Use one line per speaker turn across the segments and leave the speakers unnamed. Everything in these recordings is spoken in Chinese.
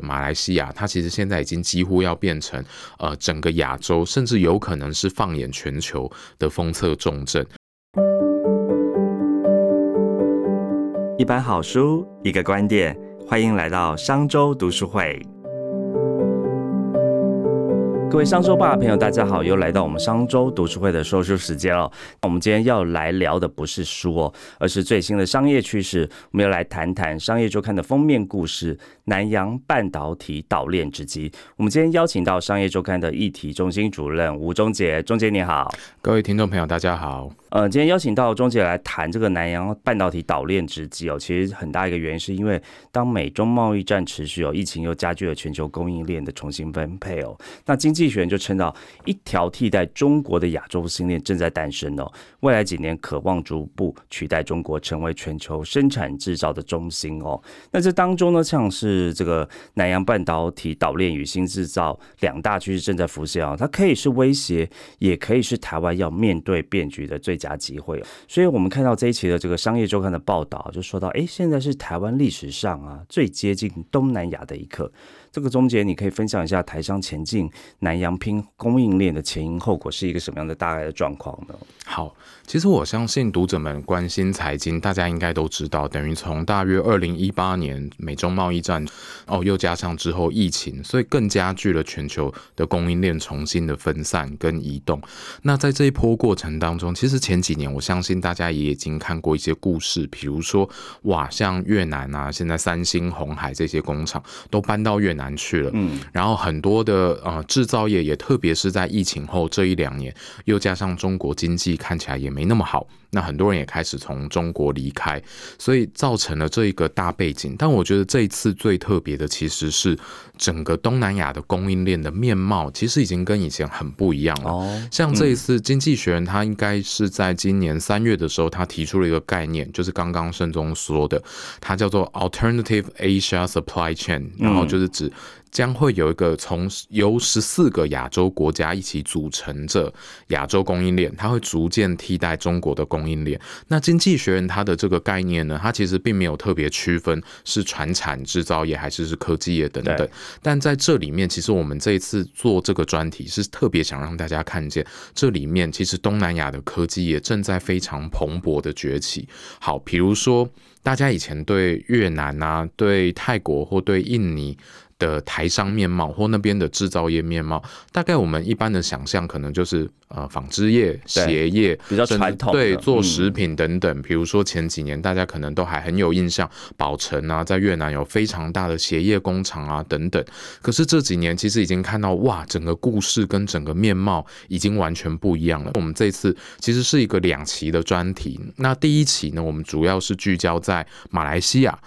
马来西亚，它其实现在已经几乎要变成呃整个亚洲，甚至有可能是放眼全球的封测重镇。
一本好书，一个观点，欢迎来到商周读书会。各位商周吧的朋友，大家好，又来到我们商周读书会的收书时间了。我们今天要来聊的不是书哦，而是最新的商业趋势。我们要来谈谈《商业周刊》的封面故事——南洋半导体岛链之机。我们今天邀请到《商业周刊》的议题中心主任吴忠杰，忠杰你好。
各位听众朋友，大家好。
呃，今天邀请到钟杰来谈这个南洋半导体岛链之机哦，其实很大一个原因是因为当美中贸易战持续哦，疫情又加剧了全球供应链的重新分配哦，那经济学人就称到一条替代中国的亚洲新链正在诞生哦，未来几年渴望逐步取代中国成为全球生产制造的中心哦。那这当中呢，像是这个南洋半导体岛链与新制造两大趋势正在浮现哦，它可以是威胁，也可以是台湾要面对变局的最。加机会，所以我们看到这一期的这个商业周刊的报道，就说到，哎，现在是台湾历史上啊最接近东南亚的一刻。这个终结，你可以分享一下台商前进南洋拼供应链的前因后果是一个什么样的大概的状况呢？
好，其实我相信读者们关心财经，大家应该都知道，等于从大约二零一八年美中贸易战，哦，又加上之后疫情，所以更加剧了全球的供应链重新的分散跟移动。那在这一波过程当中，其实前几年我相信大家也已经看过一些故事，比如说哇，像越南啊，现在三星、红海这些工厂都搬到越南。难去了，嗯，然后很多的呃制造业也特别是在疫情后这一两年，又加上中国经济看起来也没那么好。那很多人也开始从中国离开，所以造成了这一个大背景。但我觉得这一次最特别的，其实是整个东南亚的供应链的面貌，其实已经跟以前很不一样了。哦，像这一次《经济学人》他应该是在今年三月的时候，他提出了一个概念，就是刚刚盛中说的，它叫做 Alternative Asia Supply Chain，然后就是指。将会有一个从由十四个亚洲国家一起组成着亚洲供应链，它会逐渐替代中国的供应链。那经济学人它的这个概念呢，它其实并没有特别区分是传产制造业还是是科技业等等。但在这里面，其实我们这一次做这个专题是特别想让大家看见，这里面其实东南亚的科技业正在非常蓬勃的崛起。好，比如说大家以前对越南啊、对泰国或对印尼。的台商面貌或那边的制造业面貌，大概我们一般的想象可能就是呃纺织业、鞋业
比较传统，
对做食品等等。比如说前几年大家可能都还很有印象，宝城啊，在越南有非常大的鞋业工厂啊等等。可是这几年其实已经看到哇，整个故事跟整个面貌已经完全不一样了。我们这次其实是一个两期的专题，那第一期呢，我们主要是聚焦在马来西亚。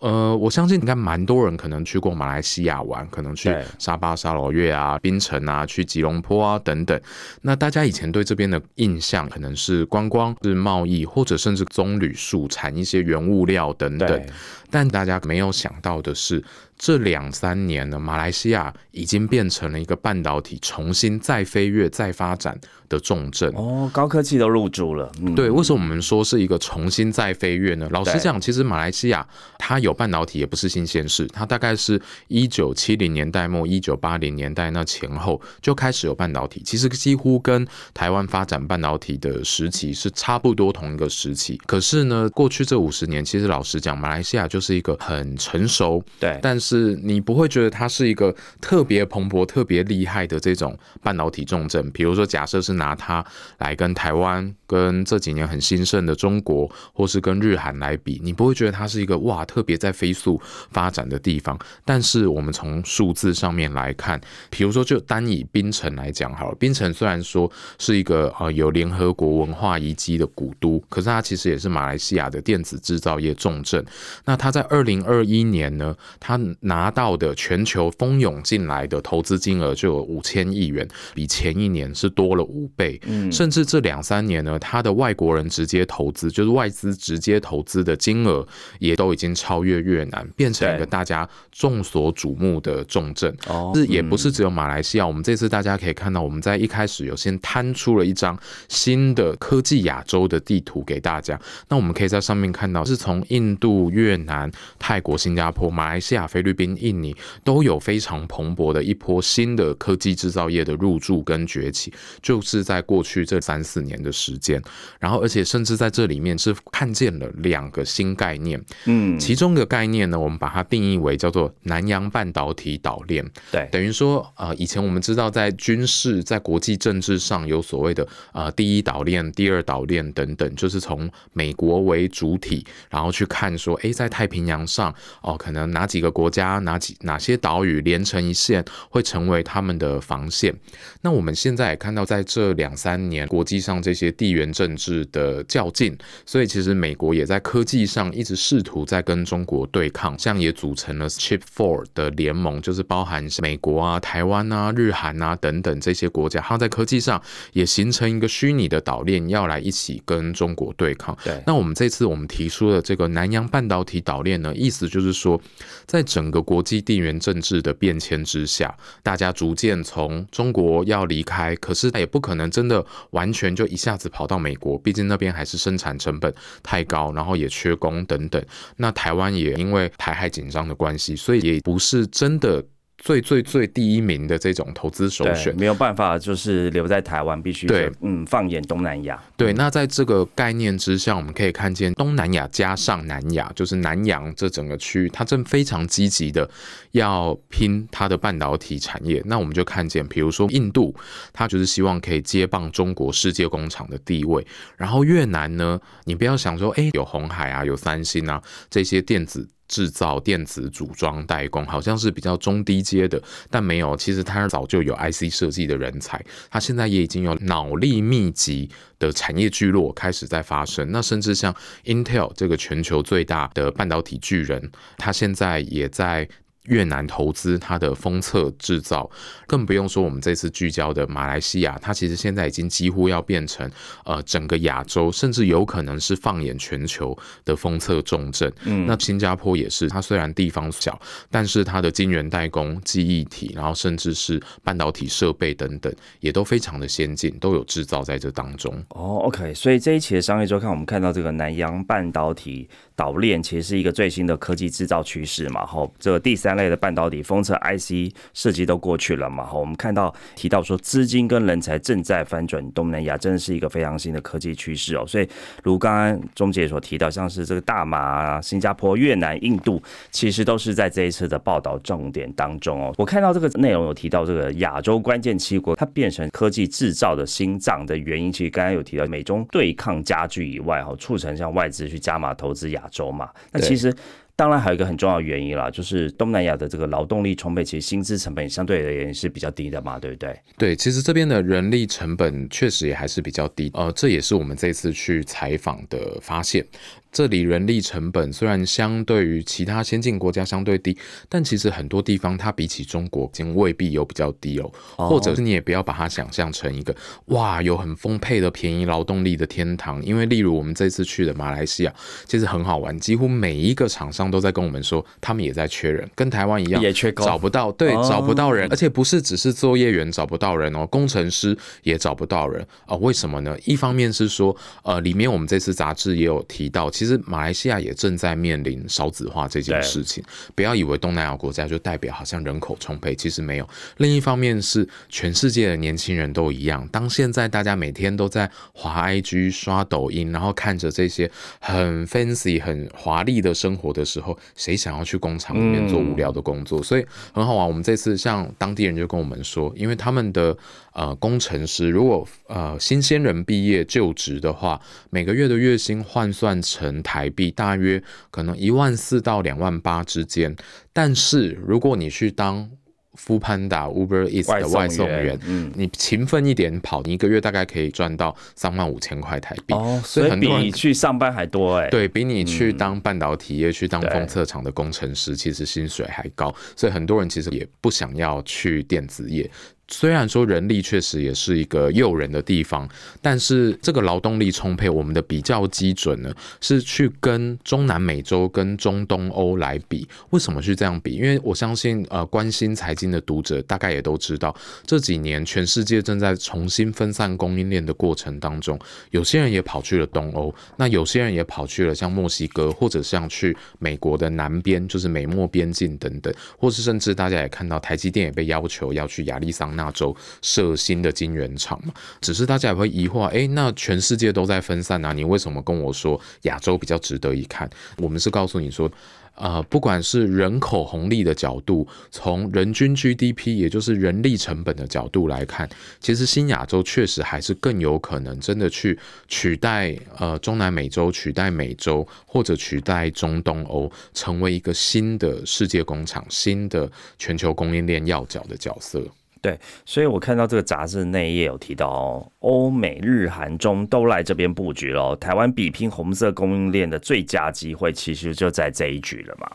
呃，我相信应该蛮多人可能去过马来西亚玩，可能去沙巴、沙罗越啊、槟城啊、去吉隆坡啊等等。那大家以前对这边的印象可能是观光、是贸易，或者甚至棕榈树产一些原物料等等。但大家没有想到的是。这两三年呢，马来西亚已经变成了一个半导体重新再飞跃、再发展的重镇
哦，高科技都入驻了。
对，为什么我们说是一个重新再飞跃呢？老实讲，其实马来西亚它有半导体也不是新鲜事，它大概是一九七零年代末、一九八零年代那前后就开始有半导体，其实几乎跟台湾发展半导体的时期是差不多同一个时期。可是呢，过去这五十年，其实老实讲，马来西亚就是一个很成熟，
对，
但是。是你不会觉得它是一个特别蓬勃、特别厉害的这种半导体重镇。比如说，假设是拿它来跟台湾、跟这几年很兴盛的中国，或是跟日韩来比，你不会觉得它是一个哇特别在飞速发展的地方。但是我们从数字上面来看，比如说就单以槟城来讲好了，槟城虽然说是一个呃有联合国文化遗迹的古都，可是它其实也是马来西亚的电子制造业重镇。那它在二零二一年呢，它拿到的全球蜂涌进来的投资金额就有五千亿元，比前一年是多了五倍。嗯，甚至这两三年呢，它的外国人直接投资，就是外资直接投资的金额，也都已经超越越南，变成一个大家众所瞩目的重镇。哦，是也不是只有马来西亚，我们这次大家可以看到，我们在一开始有先摊出了一张新的科技亚洲的地图给大家。那我们可以在上面看到，是从印度、越南、泰国、新加坡、马来西亚、菲律律宾、印尼都有非常蓬勃的一波新的科技制造业的入驻跟崛起，就是在过去这三四年的时间。然后，而且甚至在这里面是看见了两个新概念，
嗯，
其中的概念呢，我们把它定义为叫做南洋半导体岛链。
对，
等于说，呃，以前我们知道在军事、在国际政治上有所谓的呃第一岛链、第二岛链等等，就是从美国为主体，然后去看说，诶，在太平洋上哦，可能哪几个国家、哪几哪些岛屿连成一线，会成为他们的防线。那我们现在也看到，在这两三年国际上这些地缘政治的较劲，所以其实美国也在科技上一直试图在跟中国对抗，像也组成了 Chip Four 的联盟，就是包含美国啊、台湾啊、日韩啊等等这些国家，它在科技上也形成一个虚拟的岛链，要来一起跟中国对抗。
对，
那我们这次我们提出的这个南洋半导体岛链呢，意思就是说，在整整个国际地缘政治的变迁之下，大家逐渐从中国要离开，可是他也不可能真的完全就一下子跑到美国，毕竟那边还是生产成本太高，然后也缺工等等。那台湾也因为台海紧张的关系，所以也不是真的。最最最第一名的这种投资首选，
没有办法，就是留在台湾，必须
对，
嗯，放眼东南亚。
对，那在这个概念之下，我们可以看见东南亚加上南亚，就是南洋这整个区域，它正非常积极的要拼它的半导体产业。那我们就看见，比如说印度，它就是希望可以接棒中国世界工厂的地位。然后越南呢，你不要想说，哎，有红海啊，有三星啊，这些电子。制造电子组装代工好像是比较中低阶的，但没有，其实它早就有 IC 设计的人才，它现在也已经有脑力密集的产业聚落开始在发生。那甚至像 Intel 这个全球最大的半导体巨人，它现在也在。越南投资它的封测制造，更不用说我们这次聚焦的马来西亚，它其实现在已经几乎要变成呃整个亚洲，甚至有可能是放眼全球的封测重镇。嗯，那新加坡也是，它虽然地方小，但是它的晶圆代工、记忆体，然后甚至是半导体设备等等，也都非常的先进，都有制造在这当中。
哦，OK，所以这一期的商业周刊，我们看到这个南洋半导体岛链，其实是一个最新的科技制造趋势嘛。吼这个第三。类的半导体封测 IC 设计都过去了嘛？哈，我们看到提到说资金跟人才正在翻转东南亚，真的是一个非常新的科技趋势哦。所以，如刚刚钟姐所提到，像是这个大马、新加坡、越南、印度，其实都是在这一次的报道重点当中哦。我看到这个内容有提到这个亚洲关键七国，它变成科技制造的心脏的原因，其实刚刚有提到美中对抗加剧以外，哈，促成像外资去加码投资亚洲嘛。那其实。当然还有一个很重要的原因啦，就是东南亚的这个劳动力充沛，其实薪资成本相对而言是比较低的嘛，对不对？
对，其实这边的人力成本确实也还是比较低，呃，这也是我们这次去采访的发现。这里人力成本虽然相对于其他先进国家相对低，但其实很多地方它比起中国已经未必有比较低哦。或者是你也不要把它想象成一个哇有很丰沛的便宜劳动力的天堂，因为例如我们这次去的马来西亚，其实很好玩，几乎每一个厂商都在跟我们说，他们也在缺人，跟台湾一样，
也缺工，
找不到，对，找不到人，而且不是只是作业员找不到人哦，工程师也找不到人哦。为什么呢？一方面是说，呃，里面我们这次杂志也有提到。其实马来西亚也正在面临少子化这件事情。不要以为东南亚国家就代表好像人口充沛，其实没有。另一方面是全世界的年轻人都一样。当现在大家每天都在滑 IG、刷抖音，然后看着这些很 fancy、很华丽的生活的时候，谁想要去工厂里面做无聊的工作？所以很好玩。我们这次像当地人就跟我们说，因为他们的呃工程师如果呃新鲜人毕业就职的话，每个月的月薪换算成。台币大约可能一万四到两万八之间，但是如果你去当 Food Panda、Uber Eats 的外送员，嗯，你勤奋一点跑，你一个月大概可以赚到三万五千块台币。
哦，所以比你去上班还多哎，
对比你去当半导体业、去当封测厂的工程师，其实薪水还高，所以很多人其实也不想要去电子业。虽然说人力确实也是一个诱人的地方，但是这个劳动力充沛，我们的比较基准呢是去跟中南美洲、跟中东欧来比。为什么去这样比？因为我相信，呃，关心财经的读者大概也都知道，这几年全世界正在重新分散供应链的过程当中，有些人也跑去了东欧，那有些人也跑去了像墨西哥，或者像去美国的南边，就是美墨边境等等，或是甚至大家也看到台积电也被要求要去亚利桑。那州设新的晶圆厂嘛，只是大家也会疑惑，哎，那全世界都在分散啊，你为什么跟我说亚洲比较值得一看？我们是告诉你说，呃，不管是人口红利的角度，从人均 GDP，也就是人力成本的角度来看，其实新亚洲确实还是更有可能真的去取代呃中南美洲，取代美洲，或者取代中东欧，成为一个新的世界工厂，新的全球供应链要角的角色。
对，所以我看到这个杂志内页有提到哦，欧美日韩中都来这边布局了，台湾比拼红色供应链的最佳机会，其实就在这一局了嘛。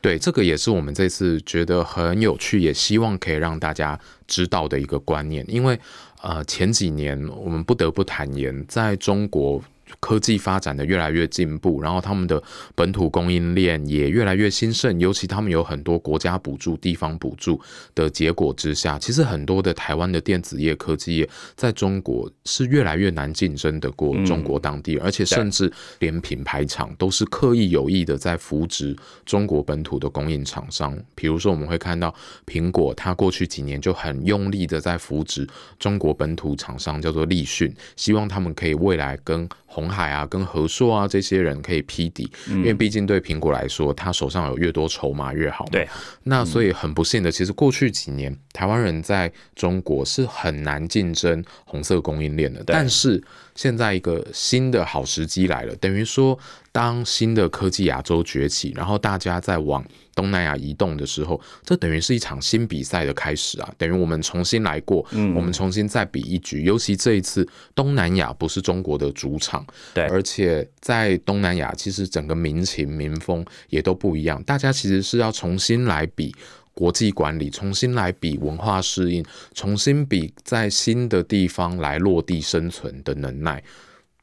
对，这个也是我们这次觉得很有趣，也希望可以让大家知道的一个观念，因为呃前几年我们不得不坦言，在中国。科技发展的越来越进步，然后他们的本土供应链也越来越兴盛，尤其他们有很多国家补助、地方补助的结果之下，其实很多的台湾的电子业、科技业在中国是越来越难竞争的过中国当地，而且甚至连品牌厂都是刻意有意的在扶植中国本土的供应厂商。比如说，我们会看到苹果，它过去几年就很用力的在扶植中国本土厂商，叫做立讯，希望他们可以未来跟红海啊，跟和硕啊这些人可以批底，因为毕竟对苹果来说，他手上有越多筹码越好。
对，
那所以很不幸的，其实过去几年台湾人在中国是很难竞争红色供应链的。但是现在一个新的好时机来了，等于说。当新的科技亚洲崛起，然后大家在往东南亚移动的时候，这等于是一场新比赛的开始啊！等于我们重新来过，嗯，我们重新再比一局。尤其这一次，东南亚不是中国的主场，
对，
而且在东南亚，其实整个民情民风也都不一样。大家其实是要重新来比国际管理，重新来比文化适应，重新比在新的地方来落地生存的能耐。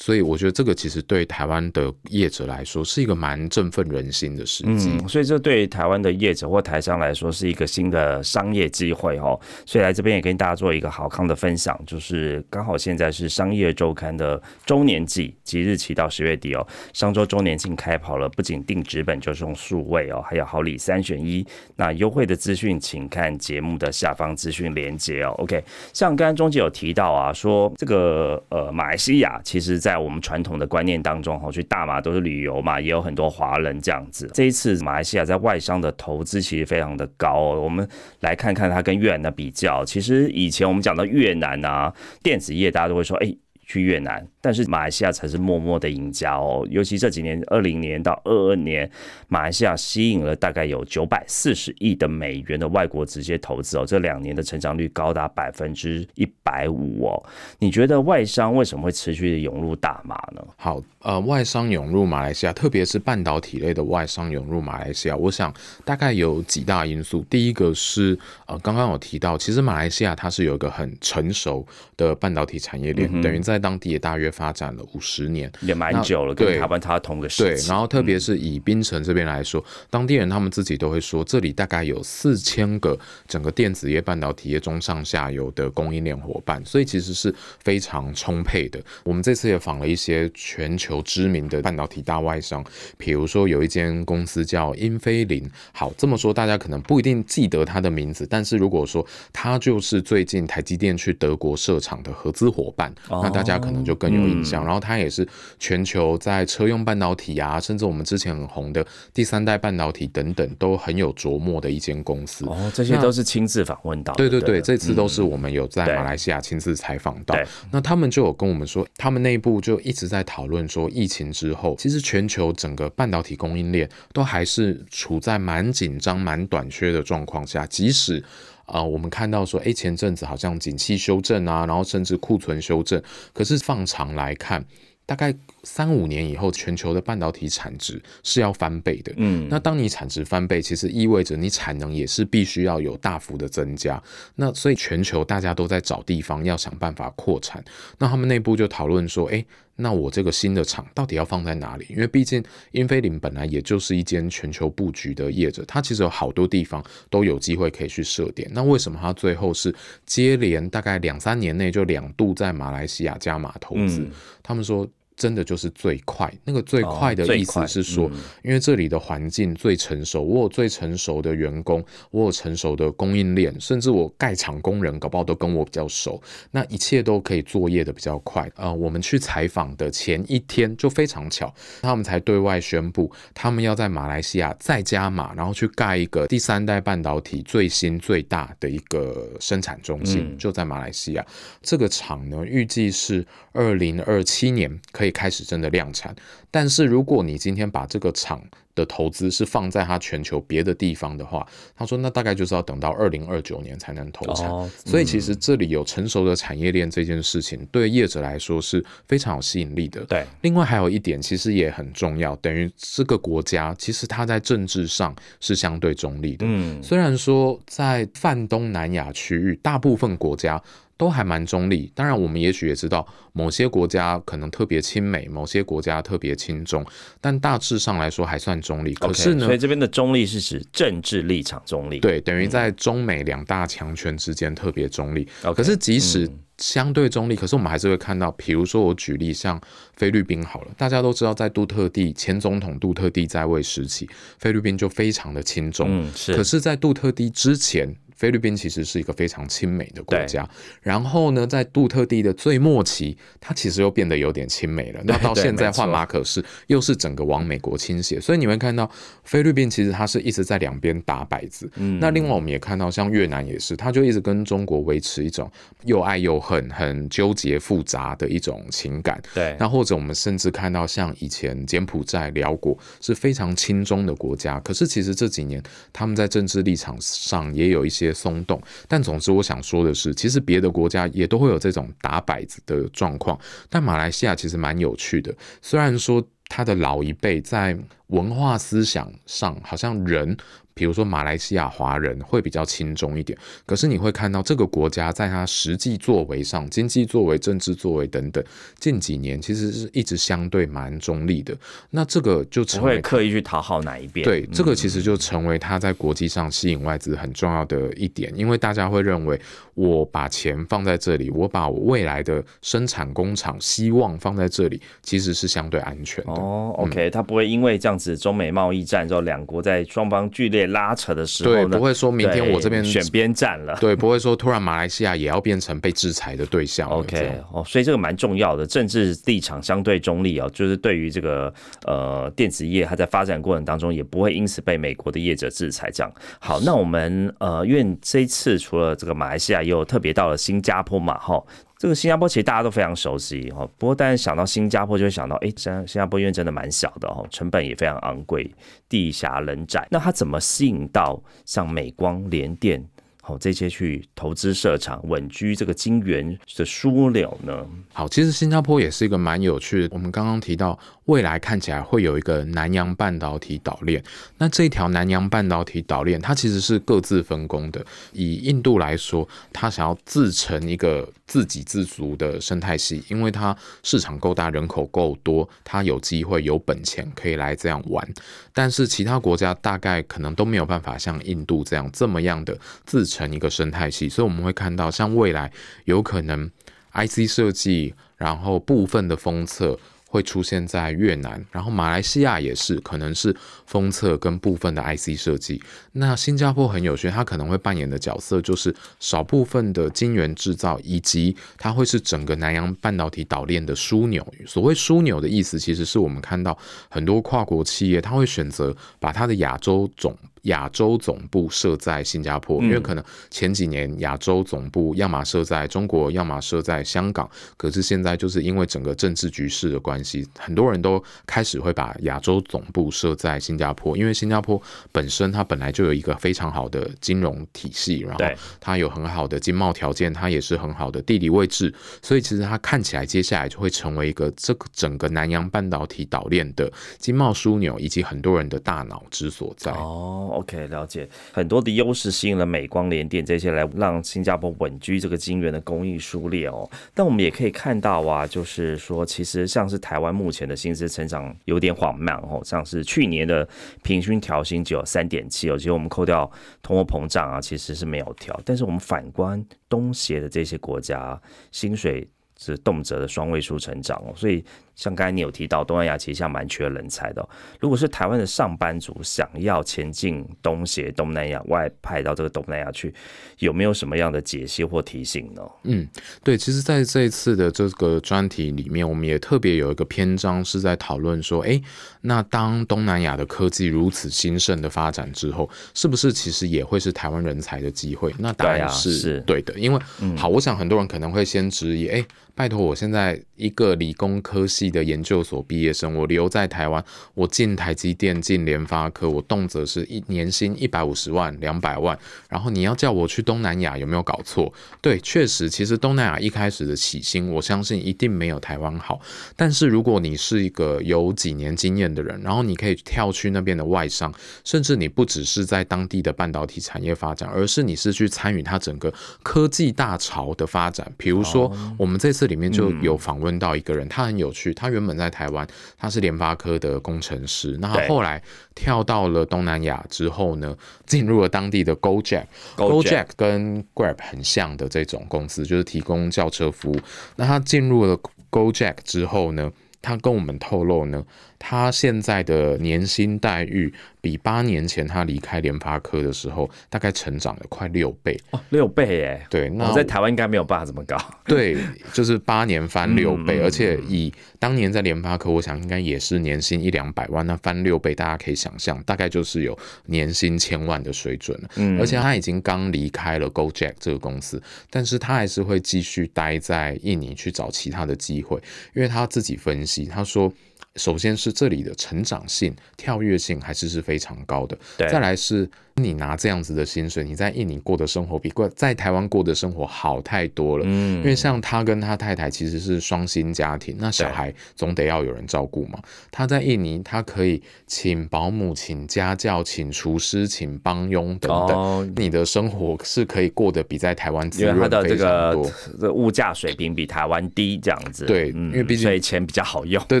所以我觉得这个其实对台湾的业者来说是一个蛮振奋人心的事情。
嗯，所以这对台湾的业者或台商来说是一个新的商业机会哦。所以来这边也跟大家做一个好康的分享，就是刚好现在是商业周刊的周年季，即日起到十月底哦。上周周年庆开跑了，不仅订纸本，就是用数位哦，还有好礼三选一。那优惠的资讯，请看节目的下方资讯连接哦。OK，像刚刚钟姐有提到啊，说这个呃马来西亚其实。在在我们传统的观念当中，哈，去大马都是旅游嘛，也有很多华人这样子。这一次马来西亚在外商的投资其实非常的高。我们来看看它跟越南的比较。其实以前我们讲到越南啊，电子业大家都会说，哎。去越南，但是马来西亚才是默默的赢家哦。尤其这几年，二零年到二二年，马来西亚吸引了大概有九百四十亿的美元的外国直接投资哦。这两年的成长率高达百分之一百五哦。你觉得外商为什么会持续的涌入大马呢？
好，呃，外商涌入马来西亚，特别是半导体类的外商涌入马来西亚，我想大概有几大因素。第一个是呃，刚刚有提到，其实马来西亚它是有一个很成熟的半导体产业链，等于在当地也大约发展了五十年，
也蛮久了。跟台湾它同个时
对，然后特别是以槟城这边来说，当地人他们自己都会说，这里大概有四千个整个电子业、半导体业中上下游的供应链伙伴，所以其实是非常充沛的。我们这次也访了一些全球知名的半导体大外商，比如说有一间公司叫英飞凌。好，这么说大家可能不一定记得它的名字，但是如果说它就是最近台积电去德国设厂的合资伙伴，那大家。可能就更有印象，然后它也是全球在车用半导体啊，甚至我们之前很红的第三代半导体等等，都很有琢磨的一间公司。
哦，这些都是亲自访问到。
对对对，这次都是我们有在马来西亚亲自采访到。那他们就有跟我们说，他们内部就一直在讨论说，疫情之后，其实全球整个半导体供应链都还是处在蛮紧张、蛮短缺的状况下，即使。啊，我们看到说，哎，前阵子好像景气修正啊，然后甚至库存修正，可是放长来看。大概三五年以后，全球的半导体产值是要翻倍的。嗯，那当你产值翻倍，其实意味着你产能也是必须要有大幅的增加。那所以全球大家都在找地方要想办法扩产。那他们内部就讨论说，哎，那我这个新的厂到底要放在哪里？因为毕竟英飞凌本来也就是一间全球布局的业者，它其实有好多地方都有机会可以去设点。那为什么它最后是接连大概两三年内就两度在马来西亚加码投资？他们说。真的就是最快，那个最快的意思是说，因为这里的环境最成熟，我有最成熟的员工，我有成熟的供应链，甚至我盖厂工人搞不好都跟我比较熟，那一切都可以作业的比较快。呃，我们去采访的前一天就非常巧，他们才对外宣布，他们要在马来西亚再加码，然后去盖一个第三代半导体最新最大的一个生产中心，就在马来西亚。这个厂呢，预计是二零二七年可以。开始真的量产，但是如果你今天把这个厂的投资是放在它全球别的地方的话，他说那大概就是要等到二零二九年才能投产。所以其实这里有成熟的产业链这件事情，对业者来说是非常有吸引力的。
对，
另外还有一点其实也很重要，等于这个国家其实它在政治上是相对中立的。嗯，虽然说在泛东南亚区域，大部分国家。都还蛮中立，当然我们也许也知道某些国家可能特别亲美，某些国家特别亲中，但大致上来说还算中立。可是呢，
所以这边的中立是指政治立场中立，
对，等于在中美两大强权之间特别中立。可是即使相对中立，可是我们还是会看到，比如说我举例像菲律宾好了，大家都知道在杜特地前总统杜特地在位时期，菲律宾就非常的亲中，
嗯，是。
可是，在杜特地之前。菲律宾其实是一个非常亲美的国家，然后呢，在杜特地的最末期，它其实又变得有点亲美了。那 到现在换马可是又是整个往美国倾斜，所以你会看到菲律宾其实它是一直在两边打摆子。嗯那另外我们也看到像越南也是，它就一直跟中国维持一种又爱又恨、很纠结复杂的一种情感。
对，
那或者我们甚至看到像以前柬埔寨、辽国是非常亲中的国家，可是其实这几年他们在政治立场上也有一些。松动，但总之我想说的是，其实别的国家也都会有这种打摆子的状况，但马来西亚其实蛮有趣的。虽然说他的老一辈在文化思想上好像人。比如说马来西亚华人会比较轻重一点，可是你会看到这个国家在它实际作为上，经济作为、政治作为等等，近几年其实是一直相对蛮中立的。那这个就成为
刻意去讨好哪一边？
对，这个其实就成为它在国际上吸引外资很重要的一点，因为大家会认为我把钱放在这里，我把我未来的生产工厂希望放在这里，其实是相对安全的。
哦，OK，它不会因为这样子中美贸易战之后，两国在双方剧烈。拉扯的时候，
对，不会说明天我这边
选边站了，
对，不会说突然马来西亚也要变成被制裁的对象。
OK，哦，所以这个蛮重要的，政治立场相对中立哦，就是对于这个呃电子业，它在发展过程当中也不会因此被美国的业者制裁。这样好，那我们呃，因为这一次除了这个马来西亚，也有特别到了新加坡嘛，哈。这个新加坡其实大家都非常熟悉哈，不过但是想到新加坡就会想到，哎，新新加坡因为真的蛮小的哈，成本也非常昂贵，地狭人窄，那它怎么吸引到像美光、联电？哦，这些去投资设厂、稳居这个金元的枢纽呢？
好，其实新加坡也是一个蛮有趣的。我们刚刚提到，未来看起来会有一个南洋半导体岛链。那这条南洋半导体岛链，它其实是各自分工的。以印度来说，它想要自成一个自给自足的生态系，因为它市场够大，人口够多，它有机会、有本钱可以来这样玩。但是其他国家大概可能都没有办法像印度这样这么样的自成。成一个生态系，所以我们会看到，像未来有可能 IC 设计，然后部分的封测。会出现在越南，然后马来西亚也是，可能是封测跟部分的 IC 设计。那新加坡很有趣，它可能会扮演的角色就是少部分的晶圆制造，以及它会是整个南洋半导体岛链的枢纽。所谓枢纽的意思，其实是我们看到很多跨国企业，它会选择把它的亚洲总。亚洲总部设在新加坡，因为可能前几年亚洲总部要么设在中国，要么设在香港，可是现在就是因为整个政治局势的关系，很多人都开始会把亚洲总部设在新加坡，因为新加坡本身它本来就有一个非常好的金融体系，然后它有很好的经贸条件，它也是很好的地理位置，所以其实它看起来接下来就会成为一个这个整个南洋半导体岛链的经贸枢纽，以及很多人的大脑之所在。
哦，OK，了解。很多的优势吸引了美光、联电这些来让新加坡稳居这个晶圆的供应数列哦。但我们也可以看到啊，就是说，其实像是台湾目前的薪资成长有点缓慢哦，像是去年的平均调薪只有三点七哦，其实我们扣掉通货膨胀啊，其实是没有调。但是我们反观东协的这些国家，薪水是动辄的双位数成长哦，所以。像刚才你有提到，东南亚其实像蛮缺人才的。如果是台湾的上班族想要前进东协、东南亚外派到这个东南亚去，有没有什么样的解析或提醒呢？
嗯，对，其实在这一次的这个专题里面，我们也特别有一个篇章是在讨论说，哎，那当东南亚的科技如此兴盛的发展之后，是不是其实也会是台湾人才的机会？那答案是对的，因为好，我想很多人可能会先质疑，哎，拜托，我现在一个理工科系。的研究所毕业生，我留在台湾，我进台积电、进联发科，我动辄是一年薪一百五十万、两百万。然后你要叫我去东南亚，有没有搞错？对，确实，其实东南亚一开始的起薪，我相信一定没有台湾好。但是如果你是一个有几年经验的人，然后你可以跳去那边的外商，甚至你不只是在当地的半导体产业发展，而是你是去参与它整个科技大潮的发展。比如说，我们这次里面就有访问到一个人，他很有趣。他原本在台湾，他是联发科的工程师。那他后来跳到了东南亚之后呢，进入了当地的 GoJack。GoJack 跟 Grab 很像的这种公司，就是提供轿车服务。那他进入了 GoJack 之后呢，他跟我们透露呢，他现在的年薪待遇。比八年前他离开联发科的时候，大概成长了快六倍
哦，六倍耶，
对，那
在台湾应该没有办法这么高，
对，就是八年翻六倍，而且以当年在联发科，我想应该也是年薪一两百万，那翻六倍，大家可以想象，大概就是有年薪千万的水准了。嗯，而且他已经刚离开了 GoJack 这个公司，但是他还是会继续待在印尼去找其他的机会，因为他自己分析，他说。首先是这里的成长性、跳跃性还是是非常高的。再来是。你拿这样子的薪水，你在印尼过的生活比过在台湾过的生活好太多了。嗯，因为像他跟他太太其实是双薪家庭，那小孩总得要有人照顾嘛。他在印尼，他可以请保姆、请家教、请厨师、请帮佣等等。哦你的生活是可以过得比在台湾滋润非常多。
这物价水平比台湾低，这样子。
对，因为毕竟
所以钱比较好用。
对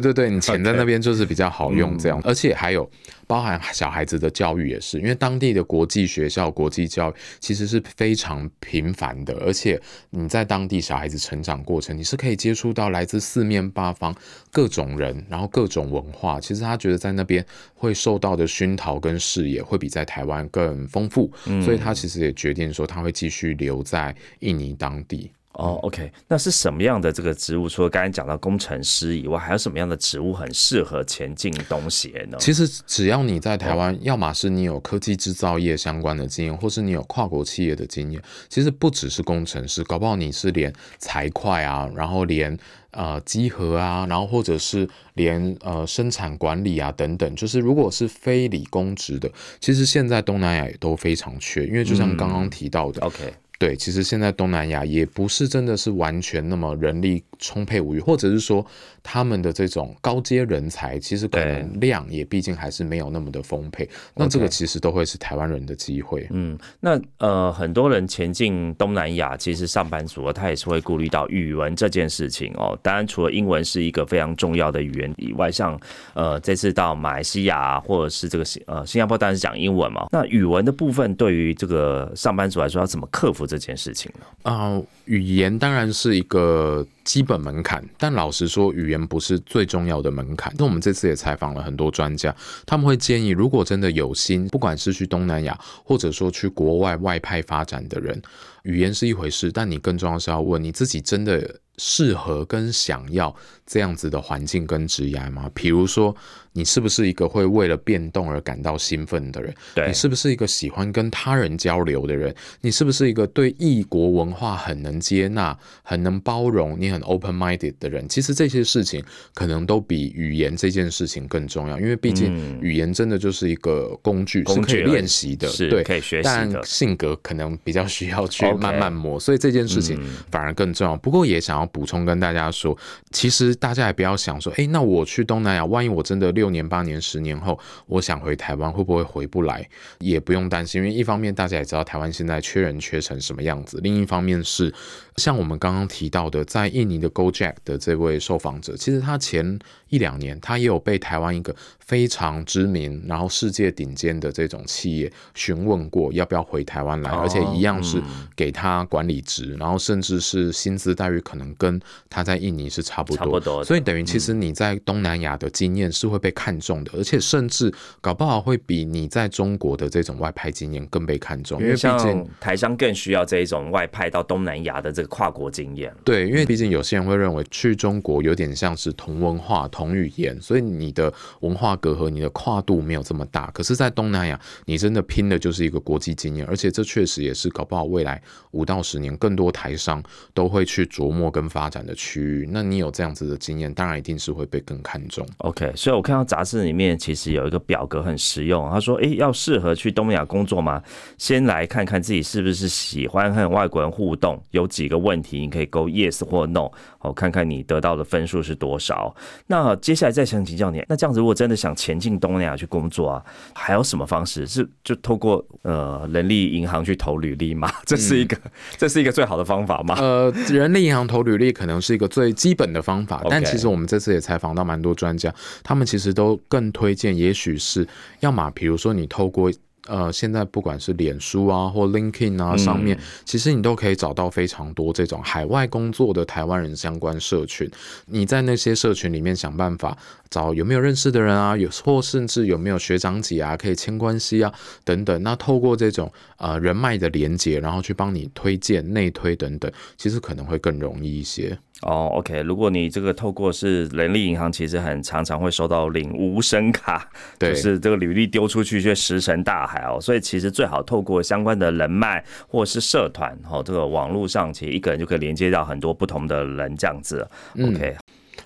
对对，你钱在那边就是比较好用这样，而且还有。包含小孩子的教育也是，因为当地的国际学校、国际教育其实是非常频繁的，而且你在当地小孩子成长过程，你是可以接触到来自四面八方各种人，然后各种文化。其实他觉得在那边会受到的熏陶跟视野会比在台湾更丰富，所以他其实也决定说他会继续留在印尼当地。
哦，OK，那是什么样的这个职务？除了刚才讲到工程师以外，还有什么样的职务很适合前进东协呢？
其实只要你在台湾，要么是你有科技制造业相关的经验，或是你有跨国企业的经验。其实不只是工程师，搞不好你是连财会啊，然后连呃稽核啊，然后或者是连呃生产管理啊等等。就是如果是非理工职的，其实现在东南亚也都非常缺，因为就像刚刚提到的
，OK。
对，其实现在东南亚也不是真的是完全那么人力充沛无余，或者是说他们的这种高阶人才，其实可能量也毕竟还是没有那么的丰沛。那这个其实都会是台湾人的机会。
嗯，那呃，很多人前进东南亚，其实上班族他也是会顾虑到语文这件事情哦。当然，除了英文是一个非常重要的语言以外，像呃这次到马来西亚或者是这个新呃新加坡，当然是讲英文嘛。那语文的部分对于这个上班族来说，要怎么克服？这件事情呢？
啊，语言当然是一个。基本门槛，但老实说，语言不是最重要的门槛。那我们这次也采访了很多专家，他们会建议，如果真的有心，不管是去东南亚，或者说去国外外派发展的人，语言是一回事，但你更重要是要问你自己真的适合跟想要这样子的环境跟职业吗？比如说。你是不是一个会为了变动而感到兴奋的人？
对
你是不是一个喜欢跟他人交流的人？你是不是一个对异国文化很能接纳、很能包容、你很 open minded 的人？其实这些事情可能都比语言这件事情更重要，因为毕竟语言真的就是一个工具，是可以练习的，对，
可以学习
但性格可能比较需要去慢慢磨，所以这件事情反而更重要。不过也想要补充跟大家说，其实大家也不要想说，哎，那我去东南亚，万一我真的。六年八年十年后，我想回台湾会不会回不来？也不用担心，因为一方面大家也知道台湾现在缺人缺成什么样子，另一方面是像我们刚刚提到的，在印尼的 GoJack 的这位受访者，其实他前一两年他也有被台湾一个非常知名，然后世界顶尖的这种企业询问过要不要回台湾来，而且一样是给他管理职，然后甚至是薪资待遇可能跟他在印尼是差不多，不多所以等于其实你在东南亚的经验是会被。看重的，而且甚至搞不好会比你在中国的这种外派经验更被看重，
因为毕竟台商更需要这一种外派到东南亚的这个跨国经验。
对，因为毕竟有些人会认为去中国有点像是同文化、同语言，所以你的文化隔阂、你的跨度没有这么大。可是，在东南亚，你真的拼的就是一个国际经验，而且这确实也是搞不好未来五到十年更多台商都会去琢磨跟发展的区域。那你有这样子的经验，当然一定是会被更看重。
OK，所以我看到。杂志里面其实有一个表格很实用。他说：“诶，要适合去东南亚工作吗？先来看看自己是不是喜欢和外国人互动。有几个问题你可以勾 yes 或 no，好，看看你得到的分数是多少。那接下来再想请教你，那这样子如果真的想前进东南亚去工作啊，还有什么方式？是就透过呃人力银行去投履历吗？这是一个这是一个最好的方法吗？
呃，人力银行投履历可能是一个最基本的方法，但其实我们这次也采访到蛮多专家，他们其实。都更推荐，也许是要么，比如说你透过呃，现在不管是脸书啊或 LinkedIn 啊上面，其实你都可以找到非常多这种海外工作的台湾人相关社群。你在那些社群里面想办法找有没有认识的人啊，有或甚至有没有学长姐啊，可以牵关系啊等等。那透过这种呃人脉的连接，然后去帮你推荐内推等等，其实可能会更容易一些。
哦，OK，如果你这个透过是人力银行，其实很常常会收到领无声卡，就是这个履历丢出去却石沉大海哦，所以其实最好透过相关的人脉或是社团，哦，这个网络上其实一个人就可以连接到很多不同的人这样子，OK。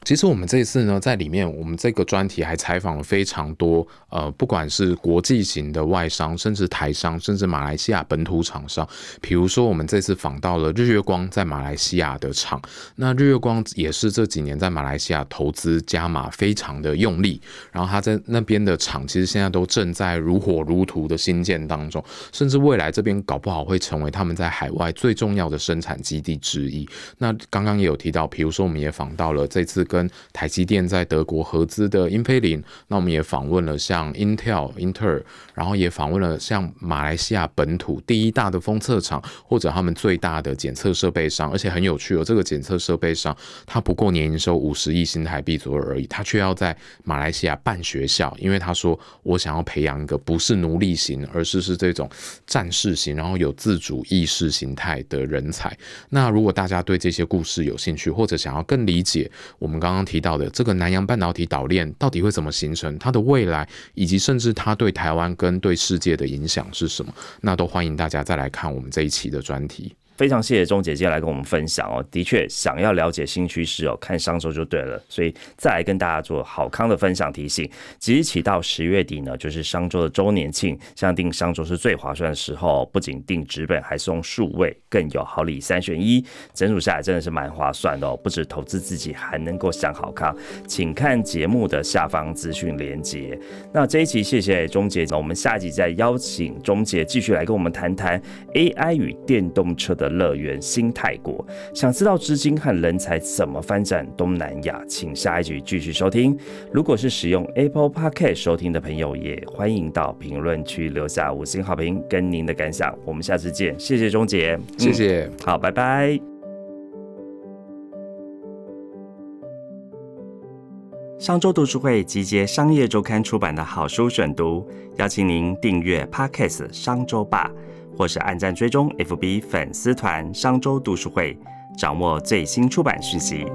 其实我们这一次呢，在里面，我们这个专题还采访了非常多，呃，不管是国际型的外商，甚至台商，甚至马来西亚本土厂商。比如说，我们这次访到了日月光在马来西亚的厂，那日月光也是这几年在马来西亚投资加码非常的用力，然后他在那边的厂，其实现在都正在如火如荼的新建当中，甚至未来这边搞不好会成为他们在海外最重要的生产基地之一。那刚刚也有提到，比如说我们也访到了这次。跟台积电在德国合资的英飞凌，那我们也访问了像 Intel、英特尔，然后也访问了像马来西亚本土第一大的封测厂，或者他们最大的检测设备商，而且很有趣哦，这个检测设备商它不过年营收五十亿新台币左右而已，他却要在马来西亚办学校，因为他说我想要培养一个不是奴隶型，而是是这种战士型，然后有自主意识形态的人才。那如果大家对这些故事有兴趣，或者想要更理解我们。刚刚提到的这个南洋半导体岛链到底会怎么形成？它的未来，以及甚至它对台湾跟对世界的影响是什么？那都欢迎大家再来看我们这一期的专题。
非常谢谢钟姐今天来跟我们分享哦，的确想要了解新趋势哦，看商周就对了。所以再来跟大家做好康的分享提醒，即日起到十月底呢，就是商周的周年庆，像订商周是最划算的时候，不仅订纸本，还送数位，更有好礼三选一，整组下来真的是蛮划算的哦。不止投资自己，还能够享好康，请看节目的下方资讯连接。那这一期谢谢钟姐，那我们下集再邀请钟姐继续来跟我们谈谈 AI 与电动车的。的乐园新泰国，想知道资金和人才怎么发展东南亚，请下一集继续收听。如果是使用 Apple Podcast 收听的朋友，也欢迎到评论区留下五星好评跟您的感想。我们下次见，谢谢钟杰，
谢谢，
好，拜拜。商周读书会集结商业周刊出版的好书选读，邀请您订阅 Podcast 商周吧，或是按赞追踪 FB 粉丝团商周读书会，掌握最新出版讯息。